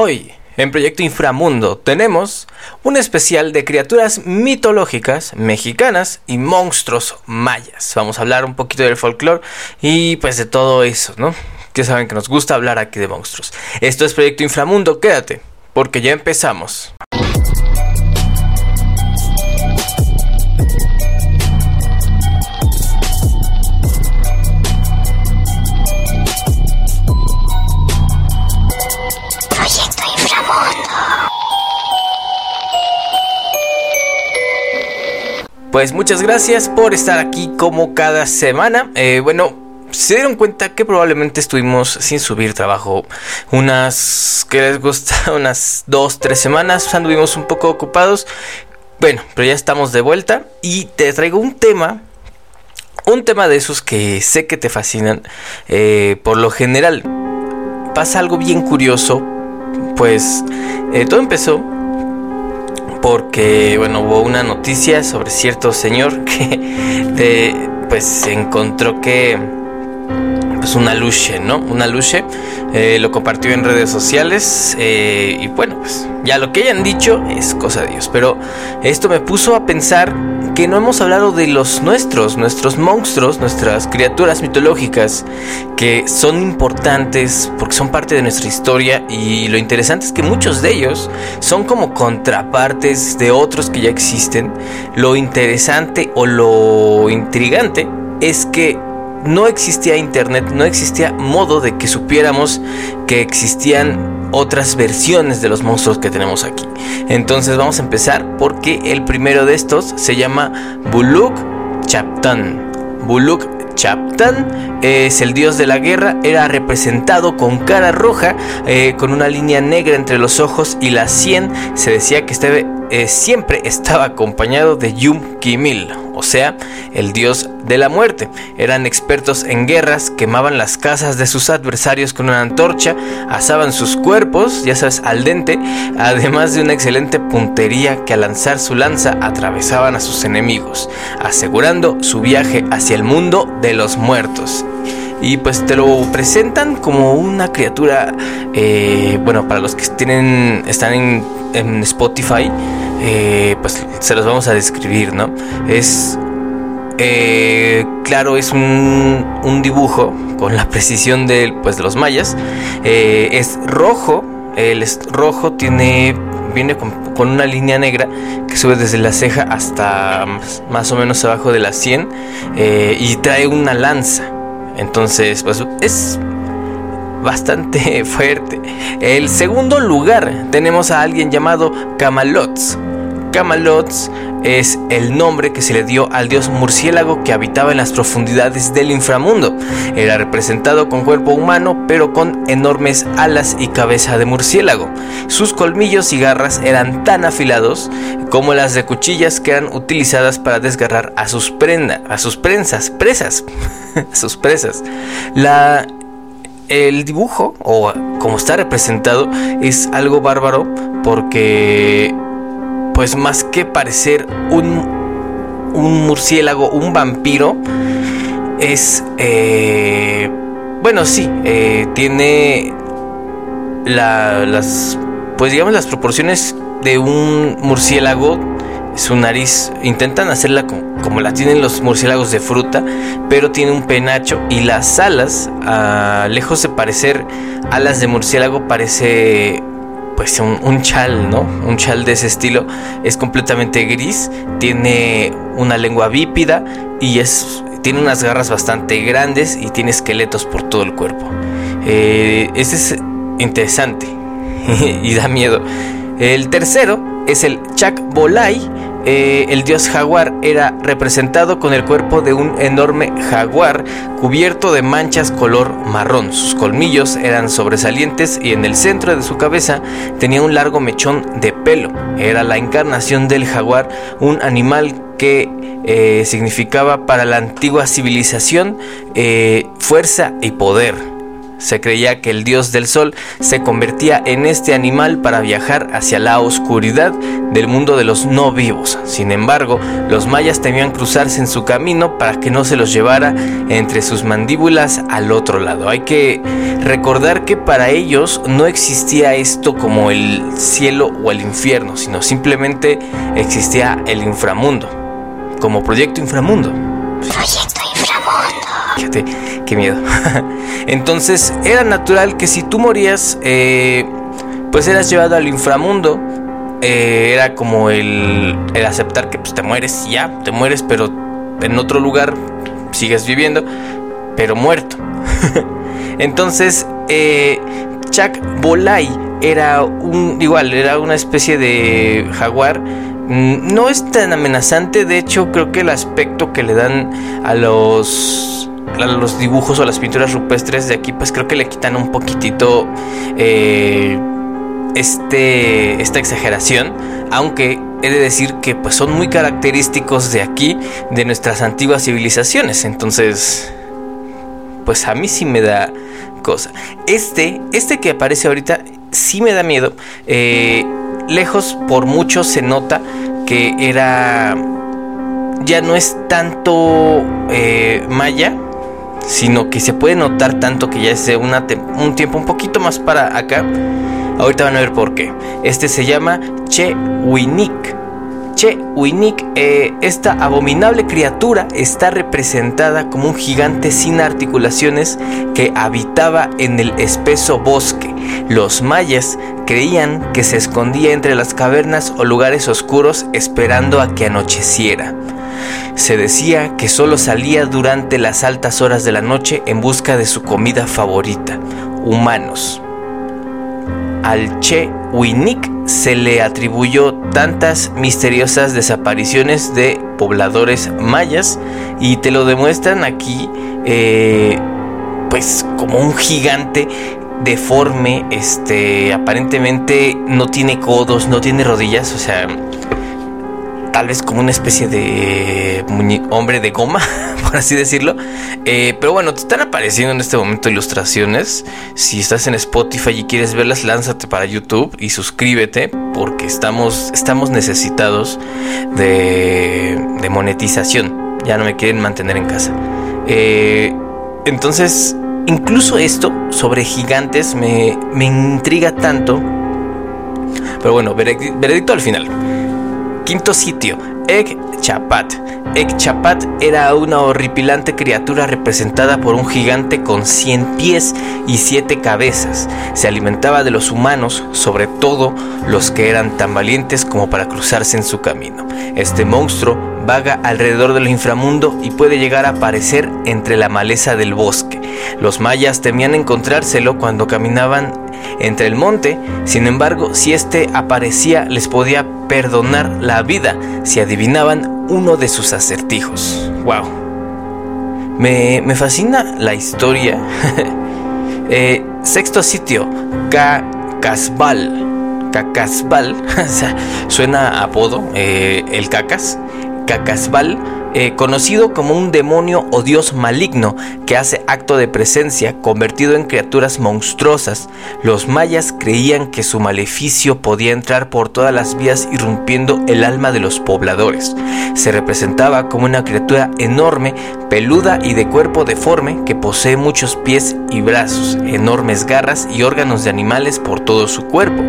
Hoy, en Proyecto Inframundo, tenemos un especial de criaturas mitológicas mexicanas y monstruos mayas. Vamos a hablar un poquito del folclore y pues de todo eso, ¿no? Que saben que nos gusta hablar aquí de monstruos. Esto es Proyecto Inframundo, quédate, porque ya empezamos. Pues muchas gracias por estar aquí como cada semana. Eh, bueno, se dieron cuenta que probablemente estuvimos sin subir trabajo unas, ¿qué les gusta? Unas dos, tres semanas. Anduvimos un poco ocupados. Bueno, pero ya estamos de vuelta y te traigo un tema. Un tema de esos que sé que te fascinan. Eh, por lo general, pasa algo bien curioso. Pues eh, todo empezó porque bueno hubo una noticia sobre cierto señor que pues encontró que pues una luche no una luche eh, lo compartió en redes sociales eh, y bueno pues ya lo que hayan dicho es cosa de Dios pero esto me puso a pensar que no hemos hablado de los nuestros nuestros monstruos nuestras criaturas mitológicas que son importantes porque son parte de nuestra historia y lo interesante es que muchos de ellos son como contrapartes de otros que ya existen. Lo interesante o lo intrigante es que no existía internet, no existía modo de que supiéramos que existían otras versiones de los monstruos que tenemos aquí. Entonces vamos a empezar porque el primero de estos se llama Buluk Chaptan. Buluk Chaptan es el dios de la guerra, era representado con cara roja, eh, con una línea negra entre los ojos y la sien. Se decía que este, eh, siempre estaba acompañado de Yum Kimil, o sea, el dios de la muerte. Eran expertos en guerras, quemaban las casas de sus adversarios con una antorcha, asaban sus cuerpos, ya sabes, al dente, además de una excelente puntería que al lanzar su lanza atravesaban a sus enemigos, asegurando su viaje hacia el mundo de los muertos. Y pues te lo presentan como una criatura, eh, bueno, para los que tienen, están en, en Spotify, eh, pues se los vamos a describir, ¿no? Es eh, claro, es un, un, dibujo con la precisión de, pues, de los mayas. Eh, es rojo, el es rojo tiene viene con, una línea negra que sube desde la ceja hasta más, más o menos abajo de la sien eh, y trae una lanza. Entonces, pues es bastante fuerte. El segundo lugar tenemos a alguien llamado Camalots. Camalots es el nombre que se le dio al dios murciélago que habitaba en las profundidades del inframundo. Era representado con cuerpo humano pero con enormes alas y cabeza de murciélago. Sus colmillos y garras eran tan afilados como las de cuchillas que eran utilizadas para desgarrar a sus prendas, a sus prensas, presas, a sus presas. La el dibujo o como está representado es algo bárbaro porque pues más que parecer un, un murciélago, un vampiro, es, eh, bueno, sí, eh, tiene la, las, pues digamos las proporciones de un murciélago. Su nariz intentan hacerla como, la tienen los murciélagos de fruta, pero tiene un penacho y las alas, lejos de parecer alas de murciélago, parece pues un, chal, ¿no? Un chal de ese estilo es completamente gris, tiene una lengua bípida y es, tiene unas garras bastante grandes y tiene esqueletos por todo el cuerpo. Eh, este es interesante y da miedo. El tercero es el Chak Bolai. Eh, el dios jaguar era representado con el cuerpo de un enorme jaguar cubierto de manchas color marrón. Sus colmillos eran sobresalientes y en el centro de su cabeza tenía un largo mechón de pelo. Era la encarnación del jaguar, un animal que eh, significaba para la antigua civilización eh, fuerza y poder. Se creía que el dios del sol se convertía en este animal para viajar hacia la oscuridad del mundo de los no vivos. Sin embargo, los mayas temían cruzarse en su camino para que no se los llevara entre sus mandíbulas al otro lado. Hay que recordar que para ellos no existía esto como el cielo o el infierno, sino simplemente existía el inframundo, como proyecto inframundo. Proyecto inframundo. Fíjate, qué miedo. Entonces era natural que si tú morías, eh, pues eras llevado al inframundo. Eh, era como el, el aceptar que pues, te mueres ya, te mueres, pero en otro lugar sigues viviendo, pero muerto. Entonces, eh, Chuck Bolay era un igual, era una especie de jaguar. Mm, No es tan amenazante, de hecho creo que el aspecto que le dan a los los dibujos o las pinturas rupestres de aquí, pues creo que le quitan un poquitito eh, este, esta exageración, aunque he de decir que pues son muy característicos de aquí, de nuestras antiguas civilizaciones, entonces pues a mí sí me da cosa. Este, este que aparece ahorita sí me da miedo. Eh, lejos por mucho se nota que era ya no es tanto eh, maya, sino que se puede notar tanto que ya es de una un tiempo un poquito más para acá. Ahorita van a ver por qué. Este se llama Che Winik. Che Winik, eh, esta abominable criatura está representada como un gigante sin articulaciones que habitaba en el espeso bosque. Los mayas creían que se escondía entre las cavernas o lugares oscuros esperando a que anocheciera. Se decía que solo salía durante las altas horas de la noche en busca de su comida favorita, humanos. Al Che Winik se le atribuyó tantas misteriosas desapariciones de pobladores mayas y te lo demuestran aquí eh, pues como un gigante deforme, este aparentemente no tiene codos, no tiene rodillas, o sea, tal vez como una especie de hombre de goma, por así decirlo. Eh, pero bueno, te están apareciendo en este momento ilustraciones. Si estás en Spotify y quieres verlas, lánzate para YouTube y suscríbete porque estamos, estamos necesitados de, de monetización. Ya no me quieren mantener en casa. Eh, entonces, incluso esto sobre gigantes me, me intriga tanto. Pero bueno, veredi- veredicto al final. Quinto sitio, Egg Chapat. Egg Chapat era una horripilante criatura representada por un gigante con 100 pies y 7 cabezas. Se alimentaba de los humanos, sobre todo los que eran tan valientes como para cruzarse en su camino. Este monstruo vaga alrededor del inframundo y puede llegar a aparecer entre la maleza del bosque. Los mayas temían encontrárselo cuando caminaban entre el monte, sin embargo, si éste aparecía les podía perdonar la vida si adivinaban uno de sus acertijos. ¡Wow! Me, me fascina la historia. Eh, sexto sitio, Cacasbal. Cacasbal, suena apodo, eh, el Cacas. Cacasbal, eh, conocido como un demonio o dios maligno que hace acto de presencia convertido en criaturas monstruosas. Los mayas creían que su maleficio podía entrar por todas las vías irrumpiendo el alma de los pobladores. Se representaba como una criatura enorme, peluda y de cuerpo deforme que posee muchos pies y brazos, enormes garras y órganos de animales por todo su cuerpo.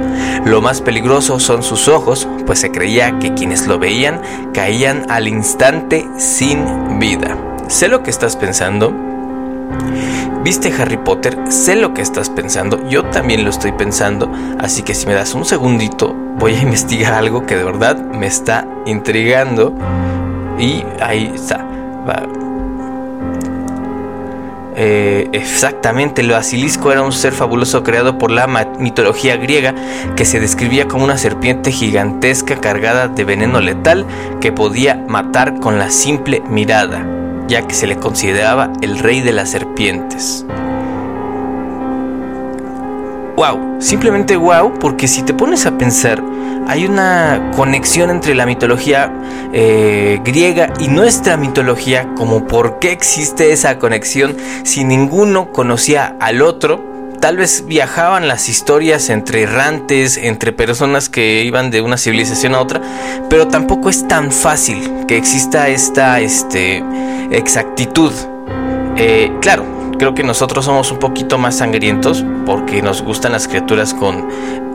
Lo más peligroso son sus ojos, pues se creía que quienes lo veían caían al instante sin vida. Sé lo que estás pensando. ¿Viste Harry Potter? Sé lo que estás pensando. Yo también lo estoy pensando. Así que si me das un segundito, voy a investigar algo que de verdad me está intrigando. Y ahí está. Va. Eh, exactamente, el basilisco era un ser fabuloso creado por la mitología griega que se describía como una serpiente gigantesca cargada de veneno letal que podía matar con la simple mirada, ya que se le consideraba el rey de las serpientes. Wow, simplemente wow, porque si te pones a pensar, hay una conexión entre la mitología eh, griega y nuestra mitología, como por qué existe esa conexión si ninguno conocía al otro. Tal vez viajaban las historias entre errantes, entre personas que iban de una civilización a otra, pero tampoco es tan fácil que exista esta este, exactitud. Eh, claro, creo que nosotros somos un poquito más sangrientos porque nos gustan las criaturas con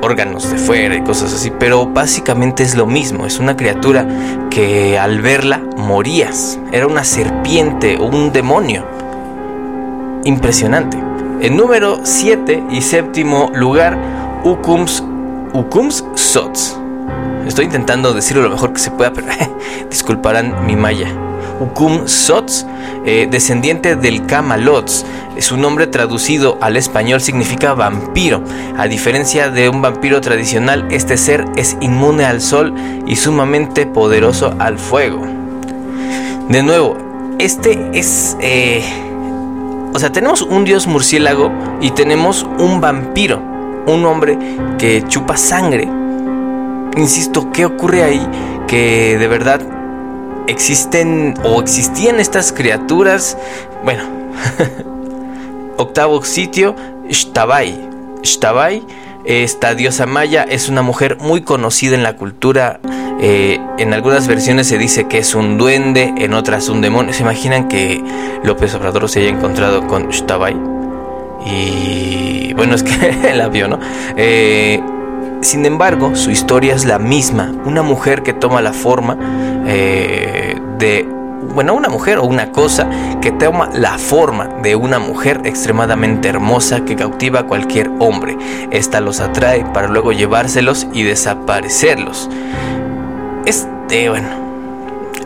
órganos de fuera y cosas así, pero básicamente es lo mismo, es una criatura que al verla morías, era una serpiente o un demonio. Impresionante. En número 7 y séptimo lugar, Ukums, Ukums Sots. Estoy intentando decirlo lo mejor que se pueda, pero disculparán mi maya. Ukum Sots, eh, descendiente del Kamalots. Su nombre traducido al español significa vampiro. A diferencia de un vampiro tradicional, este ser es inmune al sol y sumamente poderoso al fuego. De nuevo, este es... Eh, o sea, tenemos un dios murciélago y tenemos un vampiro, un hombre que chupa sangre. Insisto, ¿qué ocurre ahí? Que de verdad existen o existían estas criaturas. Bueno, octavo sitio, Shtabai. Shtabai, esta diosa maya, es una mujer muy conocida en la cultura. Eh, en algunas versiones se dice que es un duende, en otras un demonio. ¿Se imaginan que López Obrador se haya encontrado con Shtabai? Y bueno, es que la vio, ¿no? Eh, sin embargo, su historia es la misma. Una mujer que toma la forma eh, de, bueno, una mujer o una cosa que toma la forma de una mujer extremadamente hermosa que cautiva a cualquier hombre. Esta los atrae para luego llevárselos y desaparecerlos. Este, bueno,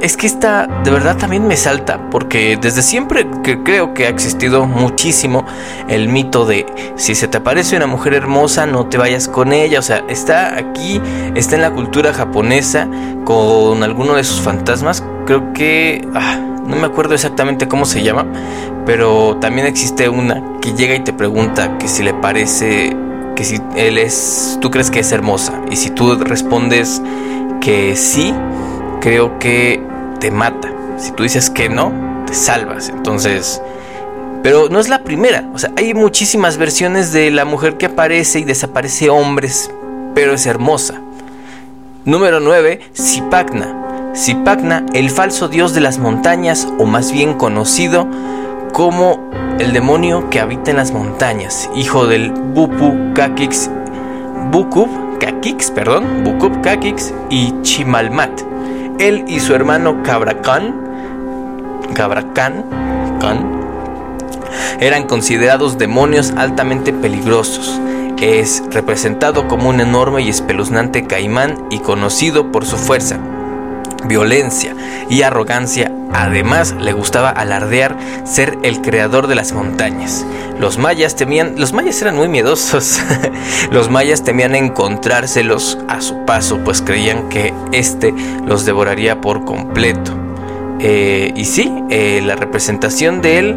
es que esta de verdad también me salta porque desde siempre que creo que ha existido muchísimo el mito de si se te aparece una mujer hermosa no te vayas con ella, o sea, está aquí, está en la cultura japonesa con alguno de sus fantasmas, creo que ah, no me acuerdo exactamente cómo se llama, pero también existe una que llega y te pregunta que si le parece que si él es tú crees que es hermosa y si tú respondes que sí, creo que te mata. Si tú dices que no, te salvas. Entonces, pero no es la primera. O sea, hay muchísimas versiones de la mujer que aparece y desaparece hombres, pero es hermosa. Número 9, Zipacna. Zipacna, el falso dios de las montañas, o más bien conocido como el demonio que habita en las montañas, hijo del Bupu Kakix, Bukub Kakix, perdón, Bukub Kakix y Chimalmat. Él y su hermano Cabracán, Cabracán, eran considerados demonios altamente peligrosos. Es representado como un enorme y espeluznante caimán y conocido por su fuerza, violencia y arrogancia. Además, le gustaba alardear ser el creador de las montañas. Los mayas temían, los mayas eran muy miedosos. los mayas temían encontrárselos a su paso, pues creían que este los devoraría por completo. Eh, y sí, eh, la representación de él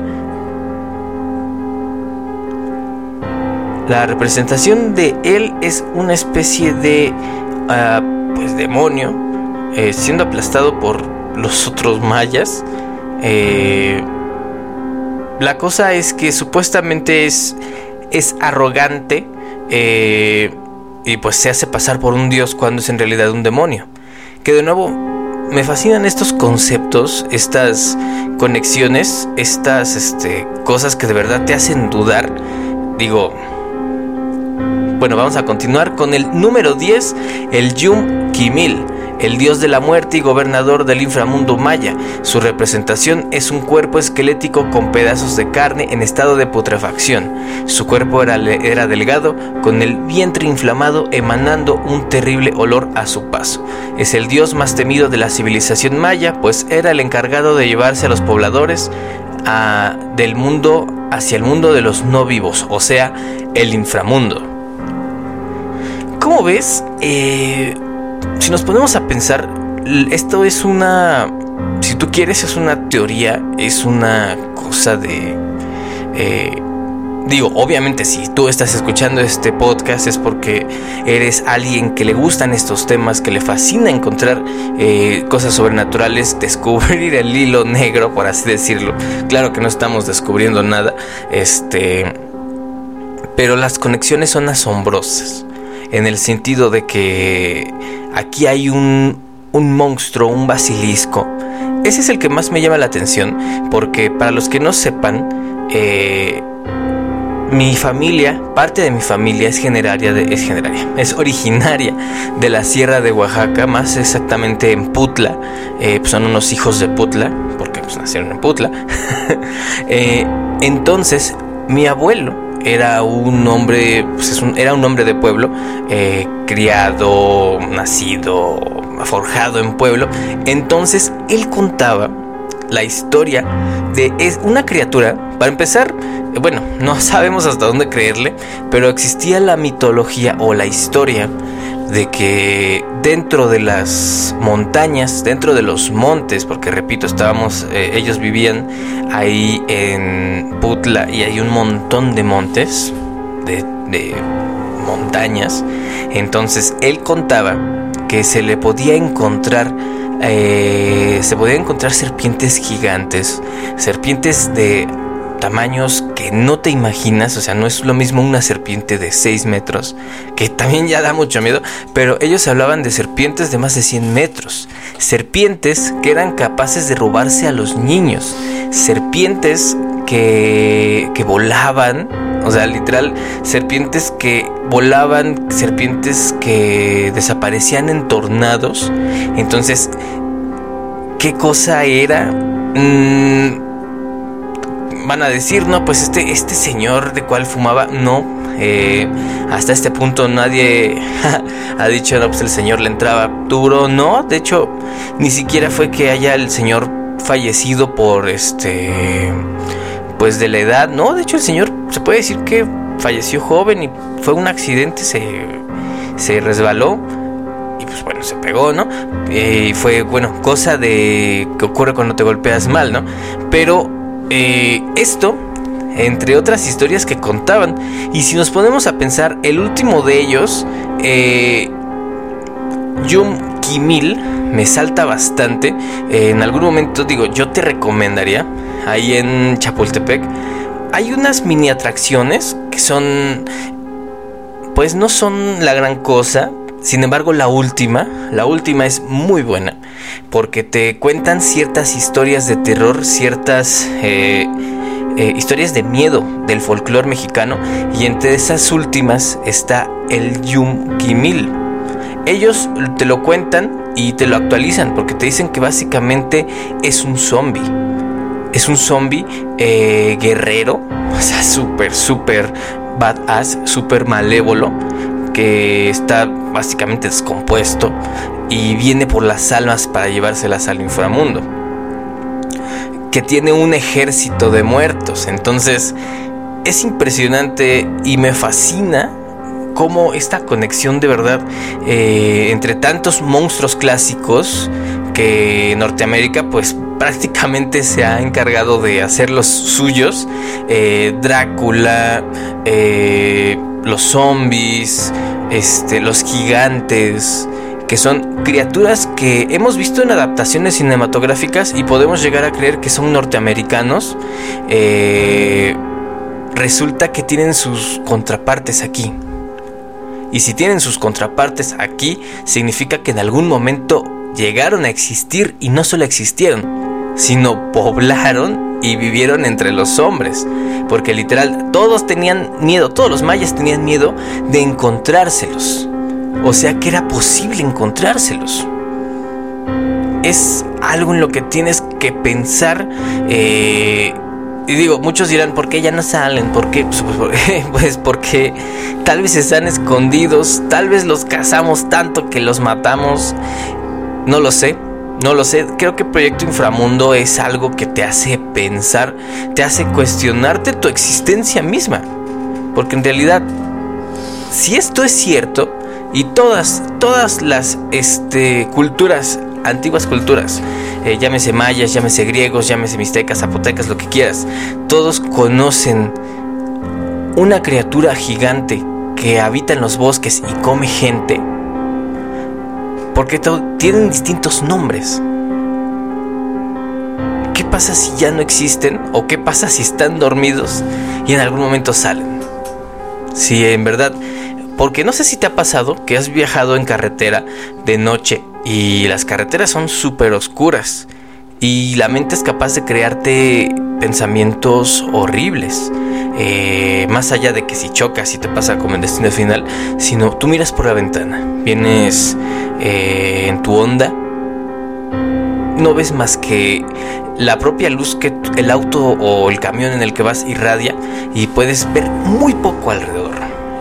La representación de él es una especie de ah, pues demonio eh, siendo aplastado por los otros mayas. La cosa es que supuestamente es, es arrogante eh, y pues se hace pasar por un dios cuando es en realidad un demonio. Que de nuevo me fascinan estos conceptos, estas conexiones, estas este, cosas que de verdad te hacen dudar. Digo, bueno, vamos a continuar con el número 10, el Yum Kimil el dios de la muerte y gobernador del inframundo maya. Su representación es un cuerpo esquelético con pedazos de carne en estado de putrefacción. Su cuerpo era, era delgado, con el vientre inflamado emanando un terrible olor a su paso. Es el dios más temido de la civilización maya, pues era el encargado de llevarse a los pobladores del mundo hacia el mundo de los no vivos, o sea, el inframundo. ¿Cómo ves? Eh, si nos ponemos a pensar, esto es una, si tú quieres, es una teoría, es una cosa de, eh, digo, obviamente si tú estás escuchando este podcast es porque eres alguien que le gustan estos temas, que le fascina encontrar eh, cosas sobrenaturales, descubrir el hilo negro, por así decirlo. Claro que no estamos descubriendo nada, este, pero las conexiones son asombrosas, en el sentido de que aquí hay un, un monstruo, un basilisco. Ese es el que más me llama la atención, porque para los que no sepan, eh, mi familia, parte de mi familia es generaria es generaria, es originaria de la Sierra de Oaxaca, más exactamente en Putla. Eh, pues son unos hijos de Putla, porque pues, nacieron en Putla. Eh, entonces, mi abuelo era un hombre, pues era un hombre de pueblo, eh, criado, nacido, forjado en pueblo. Entonces, él contaba la historia de es una criatura. Para empezar, bueno, no sabemos hasta dónde creerle, pero existía la mitología o la historia de que dentro de las montañas, dentro de los montes, porque repito, estábamos, eh, ellos vivían ahí en Putla y hay un montón de montes, de, de montañas, entonces él contaba que se le podía encontrar eh, se podían encontrar serpientes gigantes, serpientes de tamaños que no te imaginas, o sea, no es lo mismo una serpiente de 6 metros, que también ya da mucho miedo, pero ellos hablaban de serpientes de más de 100 metros, serpientes que eran capaces de robarse a los niños, serpientes que, que volaban, o sea, literal, serpientes que volaban, serpientes que desaparecían en tornados. Entonces, ¿qué cosa era? Mm, van a decir, no, pues este, este señor de cual fumaba, no. Eh, hasta este punto nadie ha dicho, no, pues el señor le entraba duro. No, de hecho, ni siquiera fue que haya el señor fallecido por este pues de la edad, no, de hecho el señor se puede decir que falleció joven y fue un accidente, se, se resbaló y pues bueno, se pegó, ¿no? Eh, y fue, bueno, cosa de que ocurre cuando te golpeas mal, ¿no? Pero eh, esto, entre otras historias que contaban, y si nos ponemos a pensar, el último de ellos, eh, Yum Kimil, me salta bastante. en algún momento digo, yo te recomendaría ahí en Chapultepec, hay unas mini atracciones que son, pues no son la gran cosa. Sin embargo, la última, la última es muy buena porque te cuentan ciertas historias de terror, ciertas eh, eh, historias de miedo del folclore mexicano y entre esas últimas está el Yum Kimil. Ellos te lo cuentan y te lo actualizan porque te dicen que básicamente es un zombie es un zombie eh, guerrero, o sea, súper, súper badass, súper malévolo, que está básicamente descompuesto y viene por las almas para llevárselas al inframundo. Que tiene un ejército de muertos. Entonces, es impresionante y me fascina cómo esta conexión de verdad eh, entre tantos monstruos clásicos que Norteamérica pues prácticamente se ha encargado de hacer los suyos. Eh, Drácula, eh, los zombies, este, los gigantes, que son criaturas que hemos visto en adaptaciones cinematográficas y podemos llegar a creer que son norteamericanos. Eh, resulta que tienen sus contrapartes aquí. Y si tienen sus contrapartes aquí, significa que en algún momento llegaron a existir y no solo existieron, sino poblaron y vivieron entre los hombres. Porque literal, todos tenían miedo, todos los mayas tenían miedo de encontrárselos. O sea que era posible encontrárselos. Es algo en lo que tienes que pensar. Eh, y digo, muchos dirán, ¿por qué ya no salen? ¿Por qué? Pues, pues, pues porque tal vez están escondidos, tal vez los cazamos tanto que los matamos. No lo sé, no lo sé, creo que Proyecto Inframundo es algo que te hace pensar, te hace cuestionarte tu existencia misma. Porque en realidad, si esto es cierto, y todas, todas las este, culturas, antiguas culturas, eh, llámese mayas, llámese griegos, llámese mixtecas, zapotecas, lo que quieras, todos conocen una criatura gigante que habita en los bosques y come gente, porque tienen distintos nombres. ¿Qué pasa si ya no existen? ¿O qué pasa si están dormidos y en algún momento salen? Si en verdad, porque no sé si te ha pasado que has viajado en carretera de noche y las carreteras son súper oscuras y la mente es capaz de crearte pensamientos horribles. Eh, más allá de que si chocas y te pasa como en destino final, sino tú miras por la ventana, vienes eh, en tu onda, no ves más que la propia luz que el auto o el camión en el que vas irradia y puedes ver muy poco alrededor.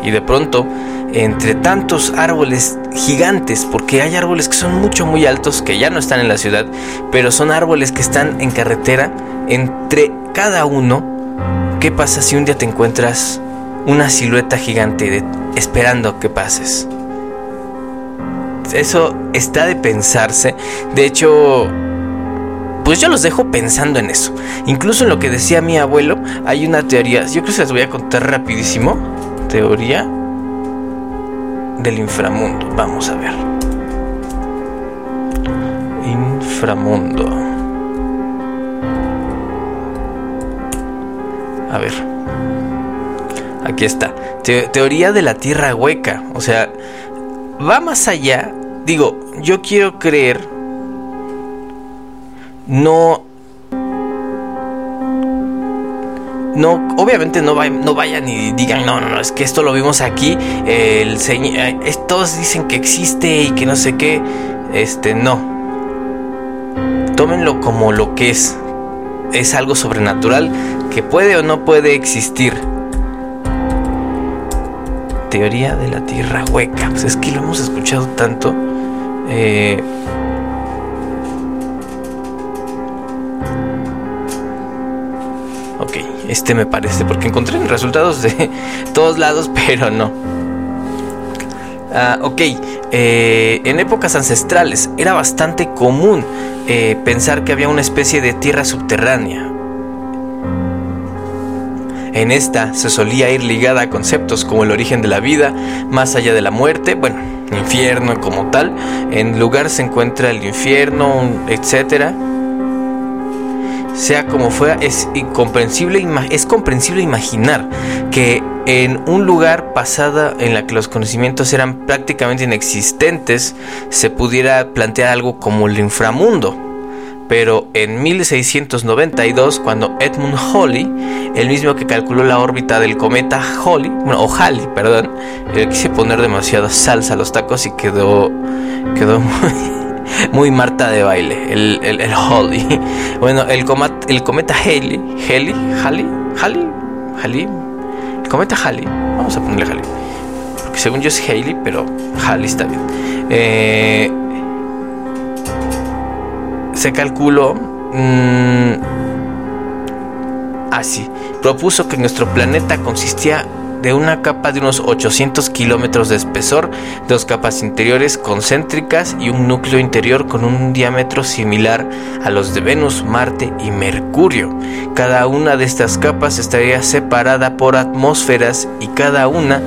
Y de pronto, entre tantos árboles gigantes, porque hay árboles que son mucho muy altos, que ya no están en la ciudad, pero son árboles que están en carretera, entre cada uno ¿Qué pasa si un día te encuentras una silueta gigante esperando que pases? Eso está de pensarse. De hecho, pues yo los dejo pensando en eso. Incluso en lo que decía mi abuelo, hay una teoría. Yo creo que se las voy a contar rapidísimo. Teoría del inframundo. Vamos a ver. Inframundo. A ver. Aquí está. teoría de la tierra hueca. O sea, va más allá. Digo, yo quiero creer. No. No, obviamente no, no vayan y digan, no, no, no, es que esto lo vimos aquí. El eh, todos dicen que existe y que no sé qué. Este, no. Tómenlo como lo que es es algo sobrenatural que puede o no puede existir. Teoría de la tierra hueca. Pues es que lo hemos escuchado tanto. Eh, ok, este me parece, porque encontré resultados de todos lados, pero no. Ah, ok, eh, en épocas ancestrales era bastante común eh, pensar que había una especie de tierra subterránea. En esta se solía ir ligada a conceptos como el origen de la vida, más allá de la muerte, bueno, infierno como tal, en lugar se encuentra el infierno, etc. Sea como fuera, es incomprensible, es comprensible imaginar que en un lugar pasada en la que los conocimientos eran prácticamente inexistentes, se pudiera plantear algo como el inframundo. Pero en 1692, cuando Edmund Halley, el mismo que calculó la órbita del cometa Halley, bueno, o perdón, le quise poner demasiada salsa a los tacos y quedó, quedó muy, Marta de baile, el, el, Halley. Bueno, el, el cometa Halley, Halley, Halley, Halley, Halley, cometa Halley, vamos a ponerle Halley, porque según yo es Haley, pero Halley está bien. Eh, se calculó mm, así. Propuso que nuestro planeta consistía de una capa de unos 800 kilómetros de espesor, dos capas interiores concéntricas y un núcleo interior con un diámetro similar a los de Venus, Marte y Mercurio. Cada una de estas capas estaría separada por atmósferas y cada una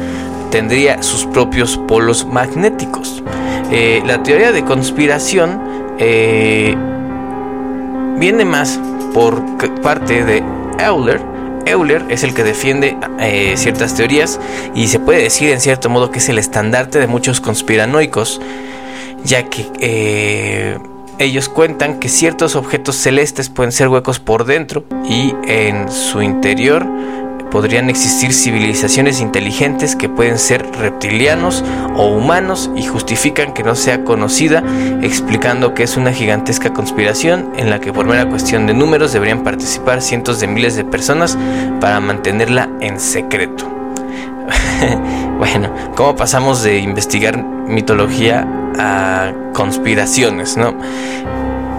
tendría sus propios polos magnéticos. Eh, la teoría de conspiración eh, viene más por parte de Euler, Euler es el que defiende eh, ciertas teorías y se puede decir en cierto modo que es el estandarte de muchos conspiranoicos, ya que eh, ellos cuentan que ciertos objetos celestes pueden ser huecos por dentro y en su interior podrían existir civilizaciones inteligentes que pueden ser reptilianos o humanos y justifican que no sea conocida, explicando que es una gigantesca conspiración en la que por mera cuestión de números deberían participar cientos de miles de personas para mantenerla en secreto. bueno, ¿cómo pasamos de investigar mitología a conspiraciones, no?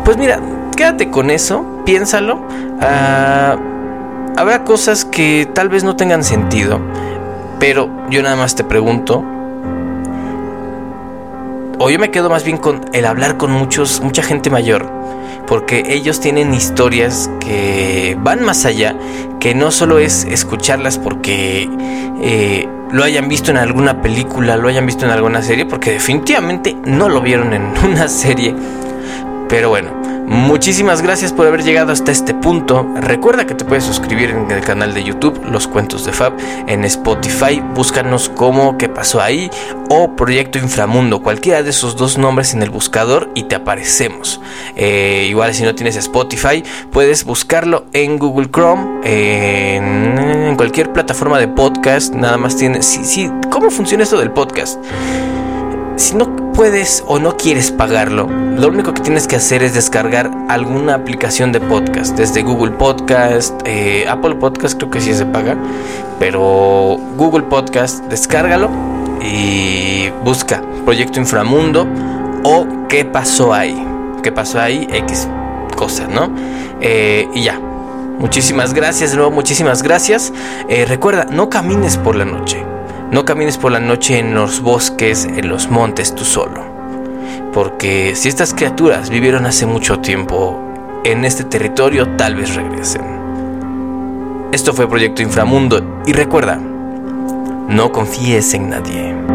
Pues mira, quédate con eso, piénsalo. Ah, habrá cosas que tal vez no tengan sentido, pero yo nada más te pregunto, o yo me quedo más bien con el hablar con muchos, mucha gente mayor, porque ellos tienen historias que van más allá, que no solo es escucharlas porque eh, lo hayan visto en alguna película, lo hayan visto en alguna serie, porque definitivamente no lo vieron en una serie. Pero bueno, Muchísimas gracias por haber llegado hasta este punto. Recuerda que te puedes suscribir en el canal de YouTube Los Cuentos de Fab, en Spotify, búscanos como ¿Qué pasó ahí? o Proyecto Inframundo, cualquiera de esos dos nombres en el buscador y te aparecemos. Eh, igual si no tienes Spotify, puedes buscarlo en Google Chrome, en, cualquier plataforma de podcast, nada más tienes... ¿Cómo funciona esto del podcast? Si no puedes o no quieres pagarlo, lo único que tienes que hacer es descargar alguna aplicación de podcast, desde Google Podcast, eh, Apple Podcast creo que sí se paga, pero Google Podcast, descárgalo y busca Proyecto Inframundo o qué pasó ahí, qué pasó ahí, X cosas, ¿no? Eh, y ya. Muchísimas gracias, de nuevo, muchísimas gracias. Eh, recuerda, no camines por la noche. No camines por la noche en los bosques, en los montes tú solo. Porque si estas criaturas vivieron hace mucho tiempo en este territorio, tal vez regresen. Esto fue Proyecto Inframundo y recuerda, no confíes en nadie.